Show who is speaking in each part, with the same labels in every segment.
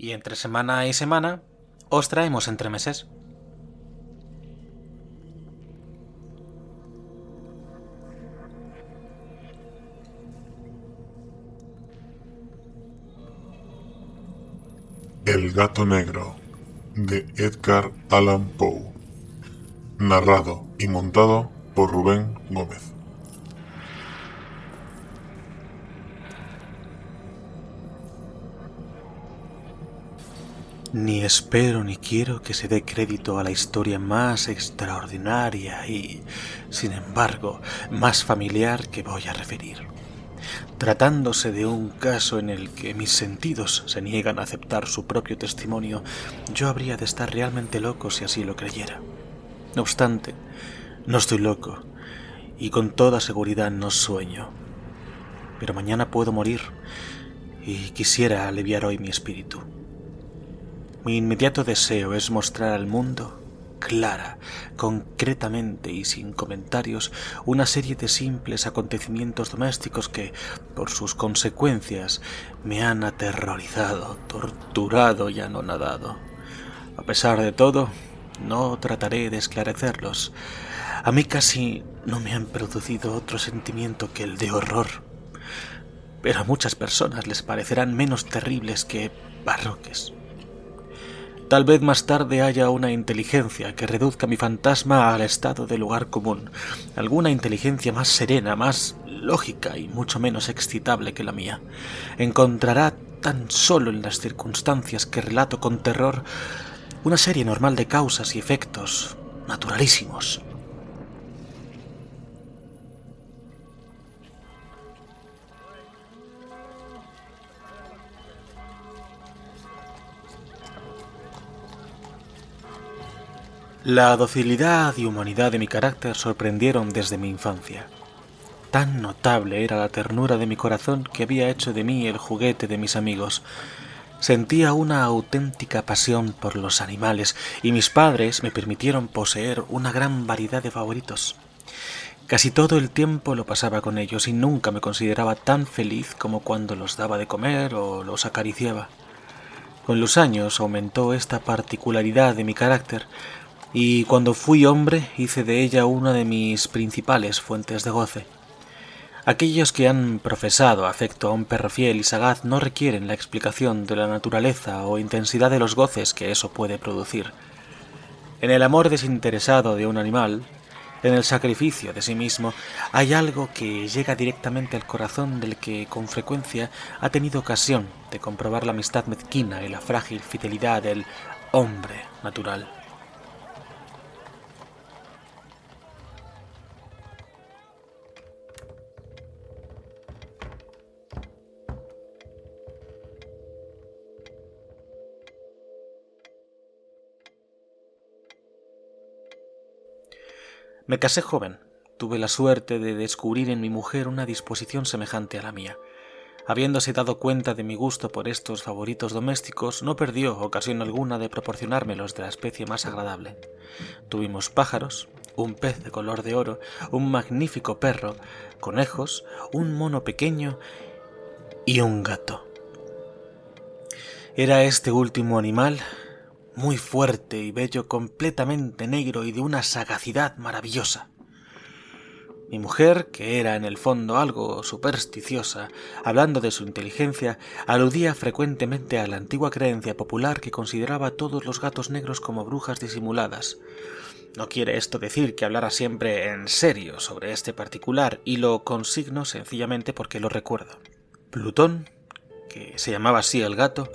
Speaker 1: y entre semana y semana os traemos entremeses.
Speaker 2: El gato negro de Edgar Allan Poe. Narrado y montado por Rubén Gómez.
Speaker 1: Ni espero ni quiero que se dé crédito a la historia más extraordinaria y, sin embargo, más familiar que voy a referir. Tratándose de un caso en el que mis sentidos se niegan a aceptar su propio testimonio, yo habría de estar realmente loco si así lo creyera. No obstante, no estoy loco y con toda seguridad no sueño. Pero mañana puedo morir y quisiera aliviar hoy mi espíritu. Mi inmediato deseo es mostrar al mundo, clara, concretamente y sin comentarios, una serie de simples acontecimientos domésticos que, por sus consecuencias, me han aterrorizado, torturado y anonadado. A pesar de todo, no trataré de esclarecerlos. A mí casi no me han producido otro sentimiento que el de horror. Pero a muchas personas les parecerán menos terribles que barroques. Tal vez más tarde haya una inteligencia que reduzca mi fantasma al estado de lugar común, alguna inteligencia más serena, más lógica y mucho menos excitable que la mía. Encontrará tan solo en las circunstancias que relato con terror una serie normal de causas y efectos naturalísimos. La docilidad y humanidad de mi carácter sorprendieron desde mi infancia. Tan notable era la ternura de mi corazón que había hecho de mí el juguete de mis amigos. Sentía una auténtica pasión por los animales y mis padres me permitieron poseer una gran variedad de favoritos. Casi todo el tiempo lo pasaba con ellos y nunca me consideraba tan feliz como cuando los daba de comer o los acariciaba. Con los años aumentó esta particularidad de mi carácter, y cuando fui hombre hice de ella una de mis principales fuentes de goce. Aquellos que han profesado afecto a un perro fiel y sagaz no requieren la explicación de la naturaleza o intensidad de los goces que eso puede producir. En el amor desinteresado de un animal, en el sacrificio de sí mismo, hay algo que llega directamente al corazón del que con frecuencia ha tenido ocasión de comprobar la amistad mezquina y la frágil fidelidad del hombre natural. Me casé joven. Tuve la suerte de descubrir en mi mujer una disposición semejante a la mía. Habiéndose dado cuenta de mi gusto por estos favoritos domésticos, no perdió ocasión alguna de proporcionármelos de la especie más agradable. Tuvimos pájaros, un pez de color de oro, un magnífico perro, conejos, un mono pequeño y un gato. Era este último animal muy fuerte y bello, completamente negro y de una sagacidad maravillosa. Mi mujer, que era en el fondo algo supersticiosa, hablando de su inteligencia, aludía frecuentemente a la antigua creencia popular que consideraba a todos los gatos negros como brujas disimuladas. No quiere esto decir que hablara siempre en serio sobre este particular, y lo consigno sencillamente porque lo recuerdo. Plutón que se llamaba así el gato,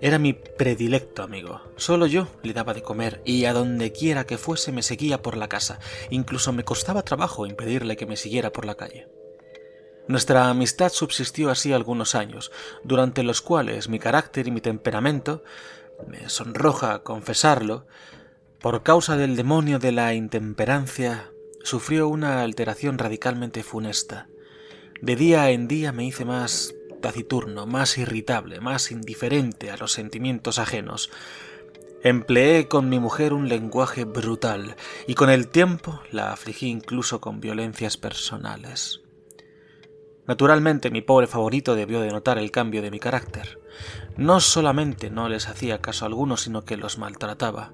Speaker 1: era mi predilecto amigo. Solo yo le daba de comer y a donde quiera que fuese me seguía por la casa. Incluso me costaba trabajo impedirle que me siguiera por la calle. Nuestra amistad subsistió así algunos años, durante los cuales mi carácter y mi temperamento, me sonroja confesarlo, por causa del demonio de la intemperancia, sufrió una alteración radicalmente funesta. De día en día me hice más taciturno, más irritable, más indiferente a los sentimientos ajenos. Empleé con mi mujer un lenguaje brutal y con el tiempo la afligí incluso con violencias personales. Naturalmente mi pobre favorito debió de notar el cambio de mi carácter. No solamente no les hacía caso alguno, sino que los maltrataba.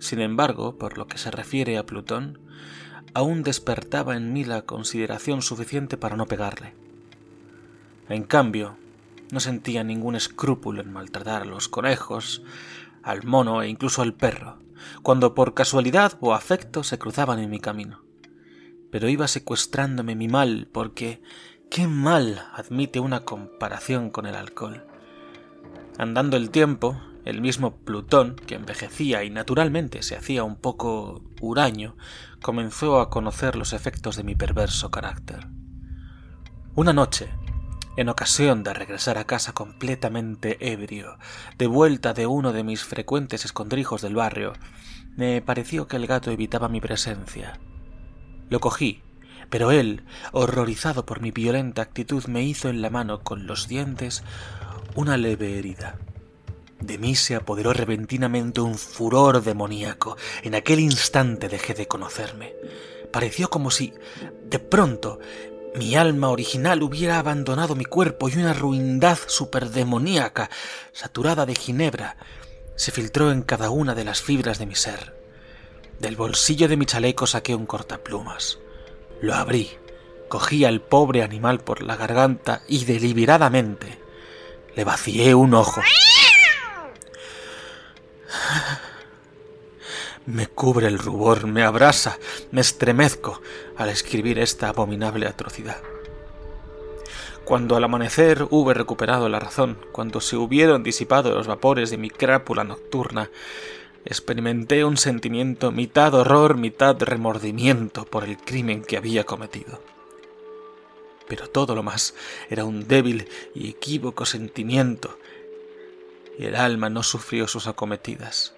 Speaker 1: Sin embargo, por lo que se refiere a Plutón, aún despertaba en mí la consideración suficiente para no pegarle. En cambio, no sentía ningún escrúpulo en maltratar a los conejos, al mono e incluso al perro, cuando por casualidad o afecto se cruzaban en mi camino. Pero iba secuestrándome mi mal porque qué mal admite una comparación con el alcohol. Andando el tiempo, el mismo Plutón, que envejecía y naturalmente se hacía un poco huraño, comenzó a conocer los efectos de mi perverso carácter. Una noche, en ocasión de regresar a casa completamente ebrio, de vuelta de uno de mis frecuentes escondrijos del barrio, me pareció que el gato evitaba mi presencia. Lo cogí, pero él, horrorizado por mi violenta actitud, me hizo en la mano con los dientes una leve herida. De mí se apoderó repentinamente un furor demoníaco. En aquel instante dejé de conocerme. Pareció como si, de pronto, mi alma original hubiera abandonado mi cuerpo y una ruindad superdemoníaca, saturada de ginebra, se filtró en cada una de las fibras de mi ser. Del bolsillo de mi chaleco saqué un cortaplumas. Lo abrí, cogí al pobre animal por la garganta y deliberadamente le vacié un ojo. Me cubre el rubor, me abrasa, me estremezco al escribir esta abominable atrocidad. Cuando al amanecer hube recuperado la razón, cuando se hubieron disipado los vapores de mi crápula nocturna, experimenté un sentimiento mitad horror, mitad remordimiento por el crimen que había cometido. Pero todo lo más era un débil y equívoco sentimiento, y el alma no sufrió sus acometidas.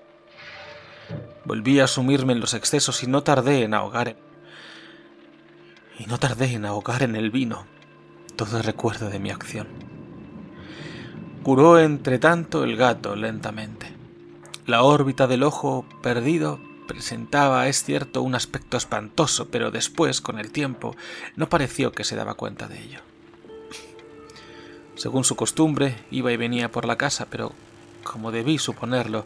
Speaker 1: Volví a sumirme en los excesos y no tardé en ahogar en... y no tardé en ahogar en el vino todo el recuerdo de mi acción. Curó entre tanto el gato lentamente. La órbita del ojo perdido presentaba, es cierto, un aspecto espantoso, pero después, con el tiempo, no pareció que se daba cuenta de ello. Según su costumbre, iba y venía por la casa, pero, como debí suponerlo,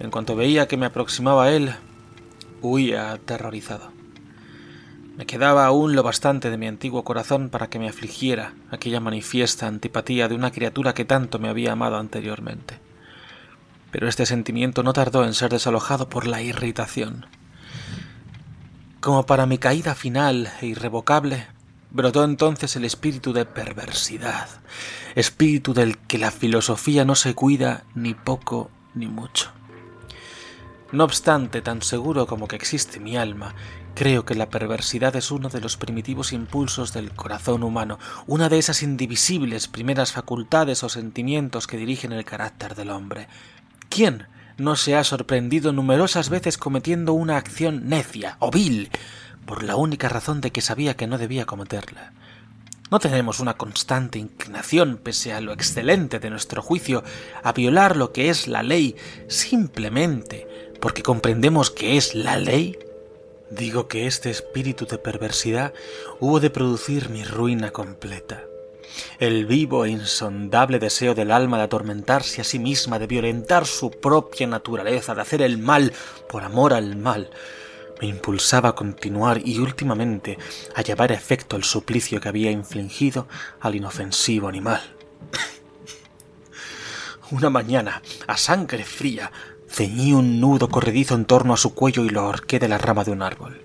Speaker 1: en cuanto veía que me aproximaba a él, huía aterrorizado. Me quedaba aún lo bastante de mi antiguo corazón para que me afligiera aquella manifiesta antipatía de una criatura que tanto me había amado anteriormente. Pero este sentimiento no tardó en ser desalojado por la irritación. Como para mi caída final e irrevocable, brotó entonces el espíritu de perversidad, espíritu del que la filosofía no se cuida ni poco ni mucho. No obstante, tan seguro como que existe mi alma, creo que la perversidad es uno de los primitivos impulsos del corazón humano, una de esas indivisibles primeras facultades o sentimientos que dirigen el carácter del hombre. ¿Quién no se ha sorprendido numerosas veces cometiendo una acción necia o vil, por la única razón de que sabía que no debía cometerla? No tenemos una constante inclinación, pese a lo excelente de nuestro juicio, a violar lo que es la ley simplemente porque comprendemos que es la ley? Digo que este espíritu de perversidad hubo de producir mi ruina completa. El vivo e insondable deseo del alma de atormentarse a sí misma, de violentar su propia naturaleza, de hacer el mal por amor al mal, me impulsaba a continuar y últimamente a llevar a efecto el suplicio que había infligido al inofensivo animal. Una mañana, a sangre fría, Ceñí un nudo corredizo en torno a su cuello y lo ahorqué de la rama de un árbol.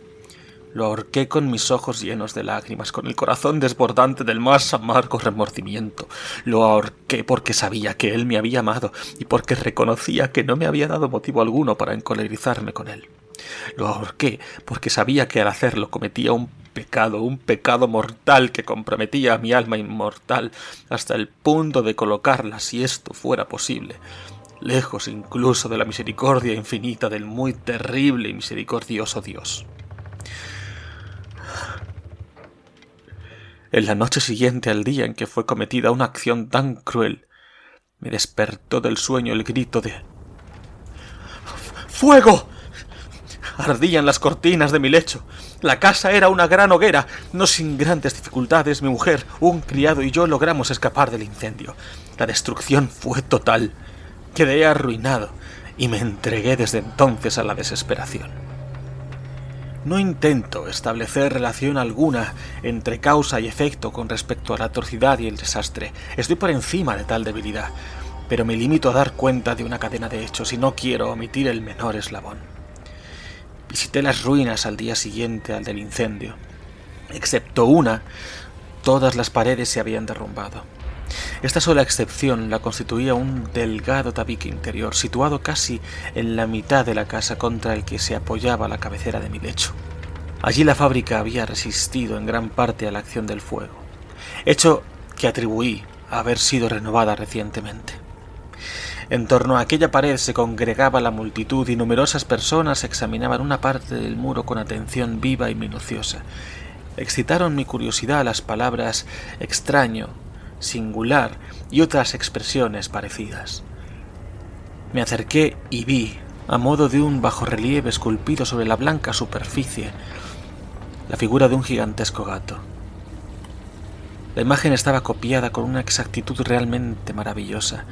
Speaker 1: Lo ahorqué con mis ojos llenos de lágrimas, con el corazón desbordante del más amargo remordimiento. Lo ahorqué porque sabía que él me había amado y porque reconocía que no me había dado motivo alguno para encolerizarme con él. Lo ahorqué porque sabía que al hacerlo cometía un pecado, un pecado mortal que comprometía a mi alma inmortal hasta el punto de colocarla, si esto fuera posible, lejos incluso de la misericordia infinita del muy terrible y misericordioso Dios. En la noche siguiente al día en que fue cometida una acción tan cruel, me despertó del sueño el grito de ¡Fuego! Ardían las cortinas de mi lecho. La casa era una gran hoguera. No sin grandes dificultades, mi mujer, un criado y yo logramos escapar del incendio. La destrucción fue total. Quedé arruinado y me entregué desde entonces a la desesperación. No intento establecer relación alguna entre causa y efecto con respecto a la atrocidad y el desastre. Estoy por encima de tal debilidad, pero me limito a dar cuenta de una cadena de hechos y no quiero omitir el menor eslabón. Visité las ruinas al día siguiente al del incendio. Excepto una, todas las paredes se habían derrumbado. Esta sola excepción la constituía un delgado tabique interior, situado casi en la mitad de la casa contra el que se apoyaba la cabecera de mi lecho. Allí la fábrica había resistido en gran parte a la acción del fuego, hecho que atribuí a haber sido renovada recientemente. En torno a aquella pared se congregaba la multitud y numerosas personas examinaban una parte del muro con atención viva y minuciosa. Excitaron mi curiosidad las palabras extraño, singular y otras expresiones parecidas. Me acerqué y vi, a modo de un bajorrelieve esculpido sobre la blanca superficie, la figura de un gigantesco gato. La imagen estaba copiada con una exactitud realmente maravillosa.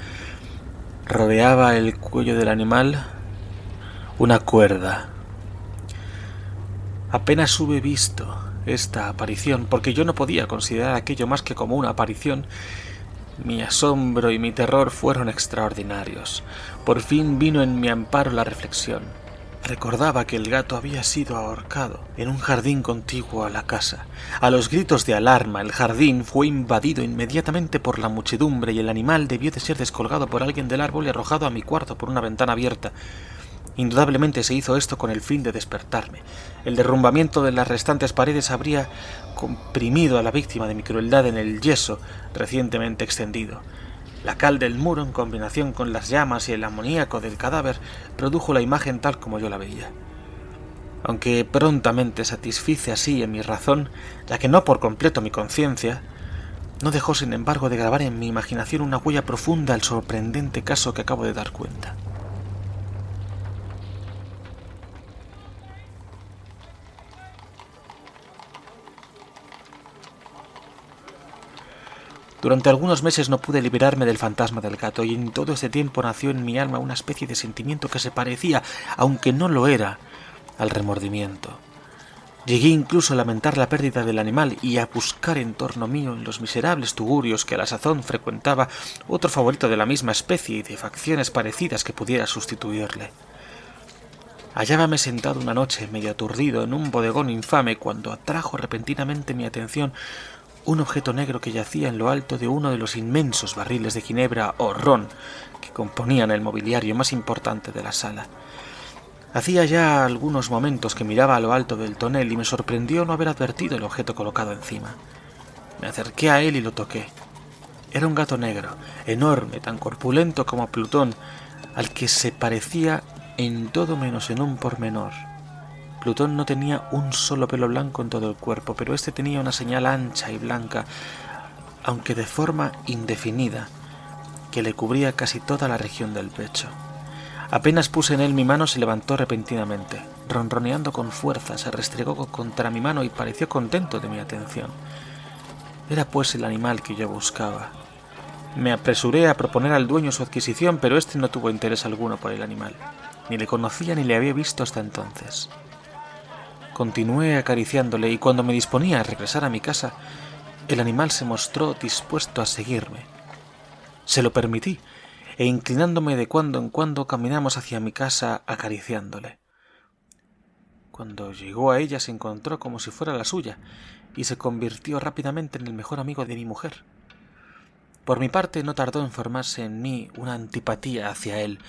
Speaker 1: Rodeaba el cuello del animal una cuerda. Apenas hube visto esta aparición, porque yo no podía considerar aquello más que como una aparición. Mi asombro y mi terror fueron extraordinarios. Por fin vino en mi amparo la reflexión. Recordaba que el gato había sido ahorcado en un jardín contiguo a la casa. A los gritos de alarma, el jardín fue invadido inmediatamente por la muchedumbre y el animal debió de ser descolgado por alguien del árbol y arrojado a mi cuarto por una ventana abierta. Indudablemente se hizo esto con el fin de despertarme. El derrumbamiento de las restantes paredes habría comprimido a la víctima de mi crueldad en el yeso recientemente extendido. La cal del muro, en combinación con las llamas y el amoníaco del cadáver, produjo la imagen tal como yo la veía. Aunque prontamente satisfice así en mi razón, ya que no por completo mi conciencia, no dejó sin embargo de grabar en mi imaginación una huella profunda al sorprendente caso que acabo de dar cuenta. Durante algunos meses no pude liberarme del fantasma del gato y en todo ese tiempo nació en mi alma una especie de sentimiento que se parecía, aunque no lo era, al remordimiento. Llegué incluso a lamentar la pérdida del animal y a buscar en torno mío en los miserables tugurios que a la sazón frecuentaba otro favorito de la misma especie y de facciones parecidas que pudiera sustituirle. Hallábame sentado una noche medio aturdido en un bodegón infame cuando atrajo repentinamente mi atención un objeto negro que yacía en lo alto de uno de los inmensos barriles de ginebra o ron que componían el mobiliario más importante de la sala. Hacía ya algunos momentos que miraba a lo alto del tonel y me sorprendió no haber advertido el objeto colocado encima. Me acerqué a él y lo toqué. Era un gato negro, enorme, tan corpulento como Plutón, al que se parecía en todo menos en un pormenor. Plutón no tenía un solo pelo blanco en todo el cuerpo, pero este tenía una señal ancha y blanca, aunque de forma indefinida, que le cubría casi toda la región del pecho. Apenas puse en él mi mano se levantó repentinamente, ronroneando con fuerza, se restregó contra mi mano y pareció contento de mi atención. Era pues el animal que yo buscaba. Me apresuré a proponer al dueño su adquisición, pero éste no tuvo interés alguno por el animal. Ni le conocía ni le había visto hasta entonces. Continué acariciándole y cuando me disponía a regresar a mi casa, el animal se mostró dispuesto a seguirme. Se lo permití, e inclinándome de cuando en cuando caminamos hacia mi casa acariciándole. Cuando llegó a ella se encontró como si fuera la suya, y se convirtió rápidamente en el mejor amigo de mi mujer. Por mi parte no tardó en formarse en mí una antipatía hacia él,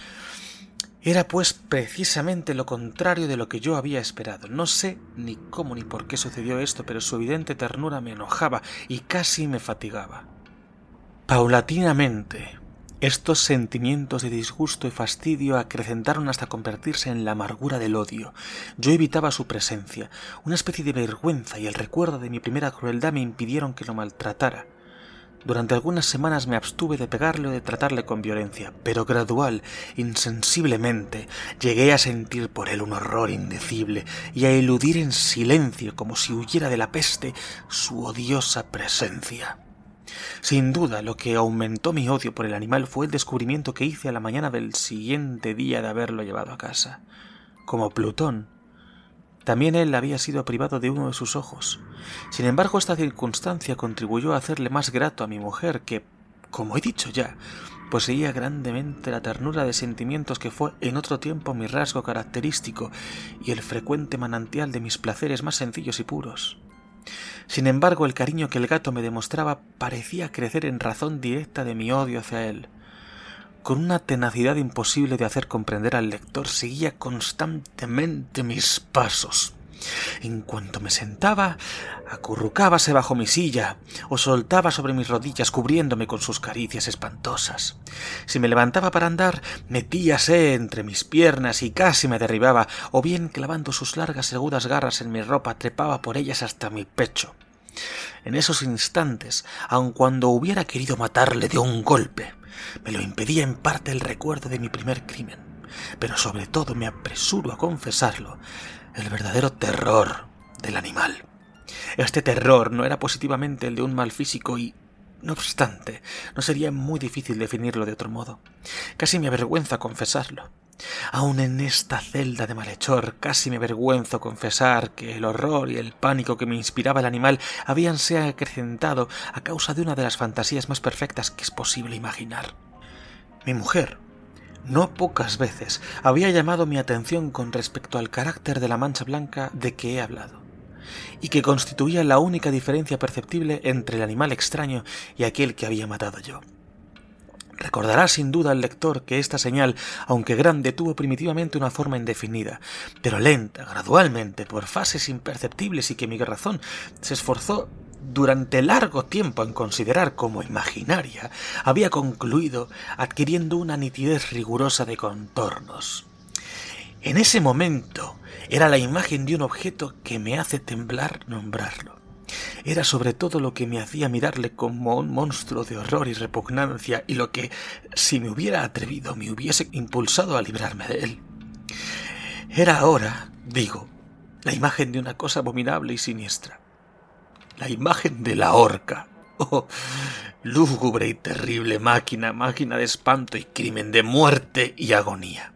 Speaker 1: era pues precisamente lo contrario de lo que yo había esperado. No sé ni cómo ni por qué sucedió esto, pero su evidente ternura me enojaba y casi me fatigaba. Paulatinamente, estos sentimientos de disgusto y fastidio acrecentaron hasta convertirse en la amargura del odio. Yo evitaba su presencia. Una especie de vergüenza y el recuerdo de mi primera crueldad me impidieron que lo maltratara. Durante algunas semanas me abstuve de pegarle o de tratarle con violencia, pero gradual, insensiblemente, llegué a sentir por él un horror indecible y a eludir en silencio, como si huyera de la peste, su odiosa presencia. Sin duda, lo que aumentó mi odio por el animal fue el descubrimiento que hice a la mañana del siguiente día de haberlo llevado a casa. Como Plutón, también él había sido privado de uno de sus ojos. Sin embargo, esta circunstancia contribuyó a hacerle más grato a mi mujer, que, como he dicho ya, poseía grandemente la ternura de sentimientos que fue en otro tiempo mi rasgo característico y el frecuente manantial de mis placeres más sencillos y puros. Sin embargo, el cariño que el gato me demostraba parecía crecer en razón directa de mi odio hacia él con una tenacidad imposible de hacer comprender al lector, seguía constantemente mis pasos. En cuanto me sentaba, acurrucábase bajo mi silla o soltaba sobre mis rodillas cubriéndome con sus caricias espantosas. Si me levantaba para andar, metíase entre mis piernas y casi me derribaba, o bien clavando sus largas y agudas garras en mi ropa, trepaba por ellas hasta mi pecho. En esos instantes, aun cuando hubiera querido matarle de un golpe, me lo impedía en parte el recuerdo de mi primer crimen, pero sobre todo me apresuro a confesarlo, el verdadero terror del animal. Este terror no era positivamente el de un mal físico y, no obstante, no sería muy difícil definirlo de otro modo. Casi me avergüenza confesarlo. Aun en esta celda de malhechor casi me avergüenzo confesar que el horror y el pánico que me inspiraba el animal habíanse acrecentado a causa de una de las fantasías más perfectas que es posible imaginar. Mi mujer, no pocas veces, había llamado mi atención con respecto al carácter de la mancha blanca de que he hablado, y que constituía la única diferencia perceptible entre el animal extraño y aquel que había matado yo. Recordará sin duda el lector que esta señal, aunque grande, tuvo primitivamente una forma indefinida, pero lenta, gradualmente, por fases imperceptibles y que mi razón se esforzó durante largo tiempo en considerar como imaginaria, había concluido adquiriendo una nitidez rigurosa de contornos. En ese momento era la imagen de un objeto que me hace temblar nombrarlo. Era sobre todo lo que me hacía mirarle como un monstruo de horror y repugnancia y lo que, si me hubiera atrevido, me hubiese impulsado a librarme de él. Era ahora, digo, la imagen de una cosa abominable y siniestra. La imagen de la horca. Oh, lúgubre y terrible máquina, máquina de espanto y crimen, de muerte y agonía.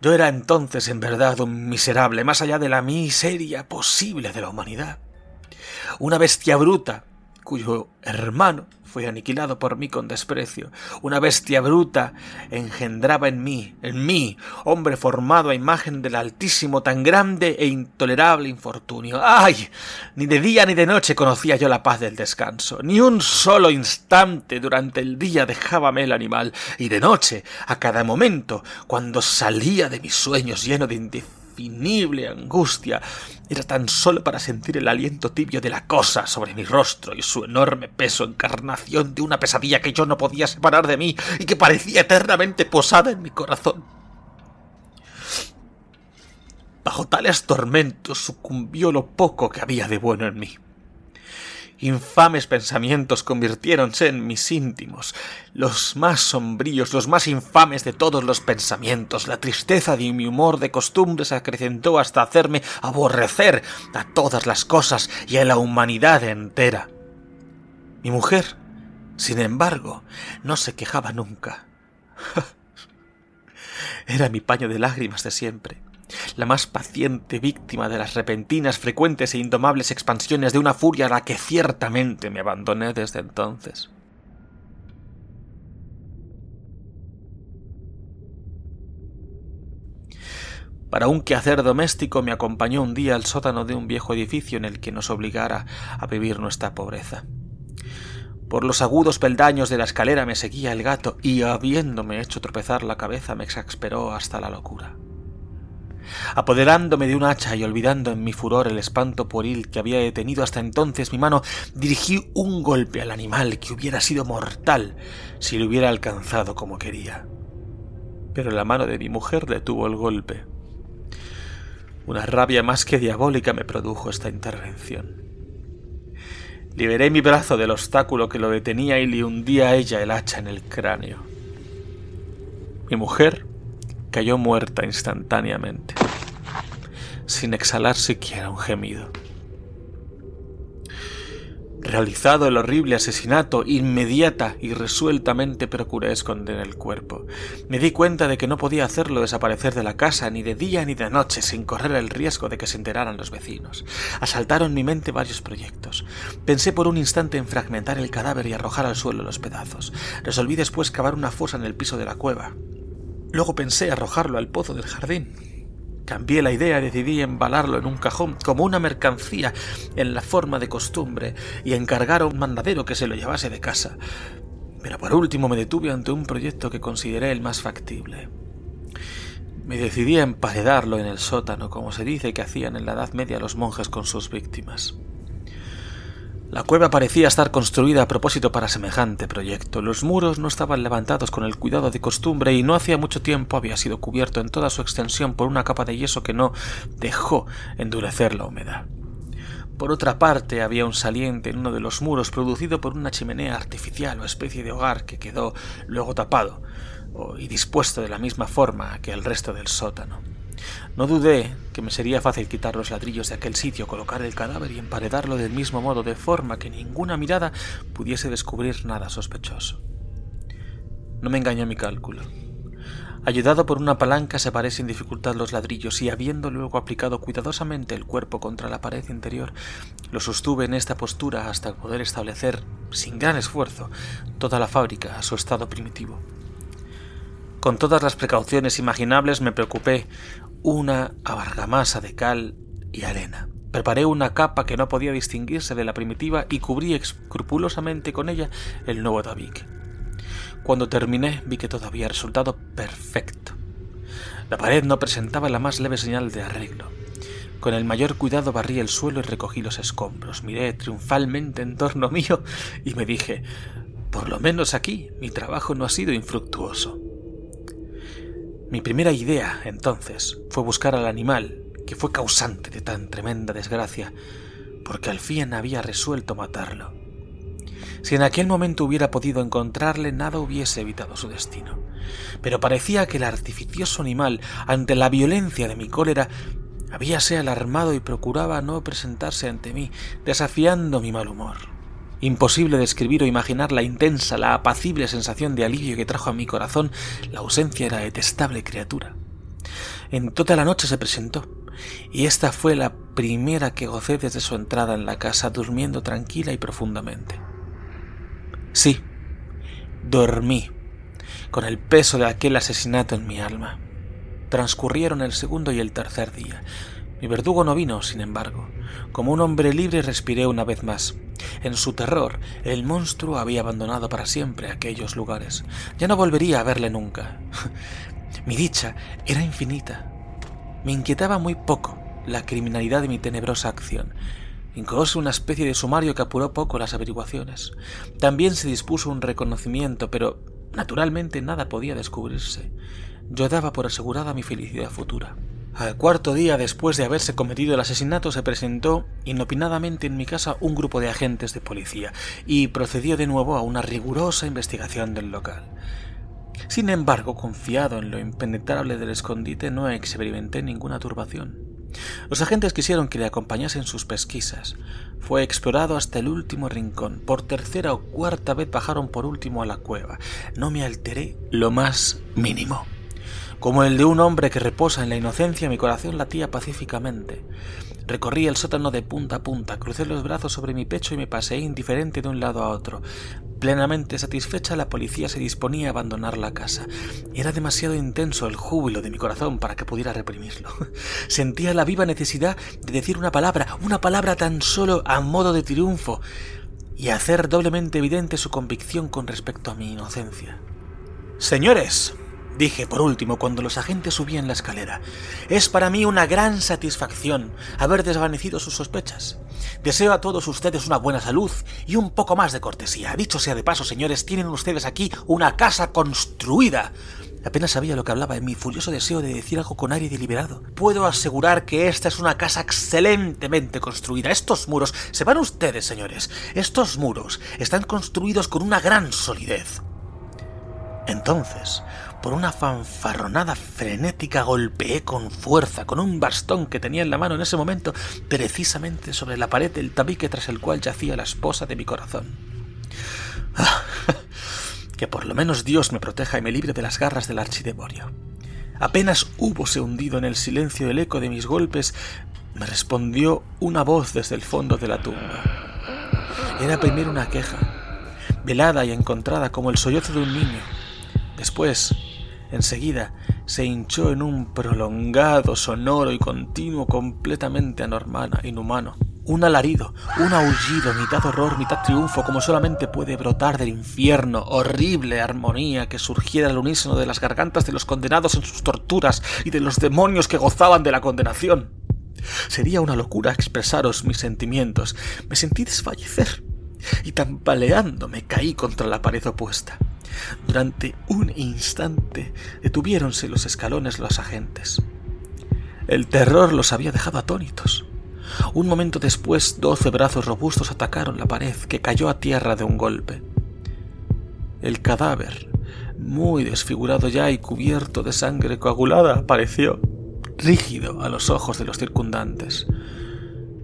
Speaker 1: Yo era entonces en verdad un miserable, más allá de la miseria posible de la humanidad una bestia bruta, cuyo hermano fue aniquilado por mí con desprecio. Una bestia bruta engendraba en mí, en mí, hombre formado a imagen del Altísimo, tan grande e intolerable infortunio. ¡Ay! Ni de día ni de noche conocía yo la paz del descanso. Ni un solo instante durante el día dejábame el animal, y de noche, a cada momento, cuando salía de mis sueños lleno de indefinible angustia, era tan solo para sentir el aliento tibio de la cosa sobre mi rostro y su enorme peso encarnación de una pesadilla que yo no podía separar de mí y que parecía eternamente posada en mi corazón. Bajo tales tormentos sucumbió lo poco que había de bueno en mí. Infames pensamientos convirtiéronse en mis íntimos, los más sombríos, los más infames de todos los pensamientos. La tristeza de mi humor de costumbre se acrecentó hasta hacerme aborrecer a todas las cosas y a la humanidad entera. Mi mujer, sin embargo, no se quejaba nunca. Era mi paño de lágrimas de siempre la más paciente víctima de las repentinas, frecuentes e indomables expansiones de una furia a la que ciertamente me abandoné desde entonces. Para un quehacer doméstico me acompañó un día al sótano de un viejo edificio en el que nos obligara a vivir nuestra pobreza. Por los agudos peldaños de la escalera me seguía el gato y, habiéndome hecho tropezar la cabeza, me exasperó hasta la locura. Apoderándome de un hacha y olvidando en mi furor el espanto pueril que había detenido hasta entonces mi mano, dirigí un golpe al animal que hubiera sido mortal si lo hubiera alcanzado como quería. Pero la mano de mi mujer detuvo el golpe. Una rabia más que diabólica me produjo esta intervención. Liberé mi brazo del obstáculo que lo detenía y le hundí a ella el hacha en el cráneo. Mi mujer cayó muerta instantáneamente, sin exhalar siquiera un gemido. Realizado el horrible asesinato, inmediata y resueltamente procuré esconder el cuerpo. Me di cuenta de que no podía hacerlo desaparecer de la casa ni de día ni de noche sin correr el riesgo de que se enteraran los vecinos. Asaltaron mi mente varios proyectos. Pensé por un instante en fragmentar el cadáver y arrojar al suelo los pedazos. Resolví después cavar una fosa en el piso de la cueva. Luego pensé arrojarlo al pozo del jardín. Cambié la idea decidí embalarlo en un cajón como una mercancía en la forma de costumbre y encargar a un mandadero que se lo llevase de casa. Pero por último me detuve ante un proyecto que consideré el más factible. Me decidí a emparedarlo en el sótano, como se dice que hacían en la Edad Media los monjes con sus víctimas. La cueva parecía estar construida a propósito para semejante proyecto. Los muros no estaban levantados con el cuidado de costumbre y no hacía mucho tiempo había sido cubierto en toda su extensión por una capa de yeso que no dejó endurecer la humedad. Por otra parte, había un saliente en uno de los muros producido por una chimenea artificial o especie de hogar que quedó luego tapado y dispuesto de la misma forma que el resto del sótano. No dudé que me sería fácil quitar los ladrillos de aquel sitio, colocar el cadáver y emparedarlo del mismo modo, de forma que ninguna mirada pudiese descubrir nada sospechoso. No me engañó mi cálculo. Ayudado por una palanca separé sin dificultad los ladrillos y habiendo luego aplicado cuidadosamente el cuerpo contra la pared interior, lo sostuve en esta postura hasta poder establecer, sin gran esfuerzo, toda la fábrica a su estado primitivo. Con todas las precauciones imaginables me preocupé una abargamasa de cal y arena. Preparé una capa que no podía distinguirse de la primitiva y cubrí escrupulosamente con ella el nuevo tabique. Cuando terminé vi que todo había resultado perfecto. La pared no presentaba la más leve señal de arreglo. Con el mayor cuidado barrí el suelo y recogí los escombros. Miré triunfalmente en torno mío y me dije, por lo menos aquí mi trabajo no ha sido infructuoso. Mi primera idea, entonces, fue buscar al animal que fue causante de tan tremenda desgracia, porque al fin había resuelto matarlo. Si en aquel momento hubiera podido encontrarle, nada hubiese evitado su destino. Pero parecía que el artificioso animal, ante la violencia de mi cólera, habíase alarmado y procuraba no presentarse ante mí, desafiando mi mal humor. Imposible describir o imaginar la intensa, la apacible sensación de alivio que trajo a mi corazón la ausencia de la detestable criatura. En toda la noche se presentó, y esta fue la primera que gocé desde su entrada en la casa, durmiendo tranquila y profundamente. Sí, dormí, con el peso de aquel asesinato en mi alma. Transcurrieron el segundo y el tercer día. Mi verdugo no vino, sin embargo. Como un hombre libre respiré una vez más. En su terror, el monstruo había abandonado para siempre aquellos lugares. Ya no volvería a verle nunca. mi dicha era infinita. Me inquietaba muy poco la criminalidad de mi tenebrosa acción. Incluso una especie de sumario que apuró poco las averiguaciones. También se dispuso un reconocimiento, pero naturalmente nada podía descubrirse. Yo daba por asegurada mi felicidad futura. Al cuarto día después de haberse cometido el asesinato se presentó inopinadamente en mi casa un grupo de agentes de policía y procedió de nuevo a una rigurosa investigación del local. Sin embargo, confiado en lo impenetrable del escondite, no experimenté ninguna turbación. Los agentes quisieron que le acompañase en sus pesquisas. Fue explorado hasta el último rincón. Por tercera o cuarta vez bajaron por último a la cueva. No me alteré lo más mínimo. Como el de un hombre que reposa en la inocencia, mi corazón latía pacíficamente. Recorrí el sótano de punta a punta, crucé los brazos sobre mi pecho y me paseé indiferente de un lado a otro. Plenamente satisfecha, la policía se disponía a abandonar la casa. Era demasiado intenso el júbilo de mi corazón para que pudiera reprimirlo. Sentía la viva necesidad de decir una palabra, una palabra tan solo a modo de triunfo, y hacer doblemente evidente su convicción con respecto a mi inocencia. Señores, Dije por último cuando los agentes subían la escalera. Es para mí una gran satisfacción haber desvanecido sus sospechas. Deseo a todos ustedes una buena salud y un poco más de cortesía. Dicho sea de paso, señores, tienen ustedes aquí una casa construida Apenas sabía lo que hablaba en mi furioso deseo de decir algo con aire deliberado. Puedo asegurar que esta es una casa excelentemente construida. Estos muros, se van ustedes, señores, estos muros están construidos con una gran solidez. Entonces, por una fanfarronada frenética golpeé con fuerza con un bastón que tenía en la mano en ese momento precisamente sobre la pared del tabique tras el cual yacía la esposa de mi corazón. Ah, que por lo menos Dios me proteja y me libre de las garras del archidemonio. Apenas húbose hundido en el silencio el eco de mis golpes, me respondió una voz desde el fondo de la tumba. Era primero una queja, velada y encontrada como el sollozo de un niño. Después, enseguida, se hinchó en un prolongado, sonoro y continuo completamente anormal, inhumano. Un alarido, un aullido, mitad horror, mitad triunfo, como solamente puede brotar del infierno, horrible armonía que surgiera al unísono de las gargantas de los condenados en sus torturas y de los demonios que gozaban de la condenación. Sería una locura expresaros mis sentimientos. Me sentí desfallecer y tambaleando me caí contra la pared opuesta. Durante un instante detuviéronse los escalones los agentes. El terror los había dejado atónitos. Un momento después, doce brazos robustos atacaron la pared, que cayó a tierra de un golpe. El cadáver, muy desfigurado ya y cubierto de sangre coagulada, apareció, rígido a los ojos de los circundantes.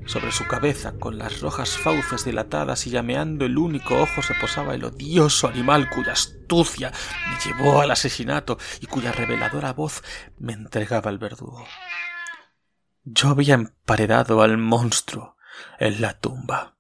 Speaker 1: Sobre su cabeza, con las rojas fauces dilatadas y llameando el único ojo, se posaba el odioso animal cuya astucia me llevó al asesinato y cuya reveladora voz me entregaba el verdugo. Yo había emparedado al monstruo en la tumba.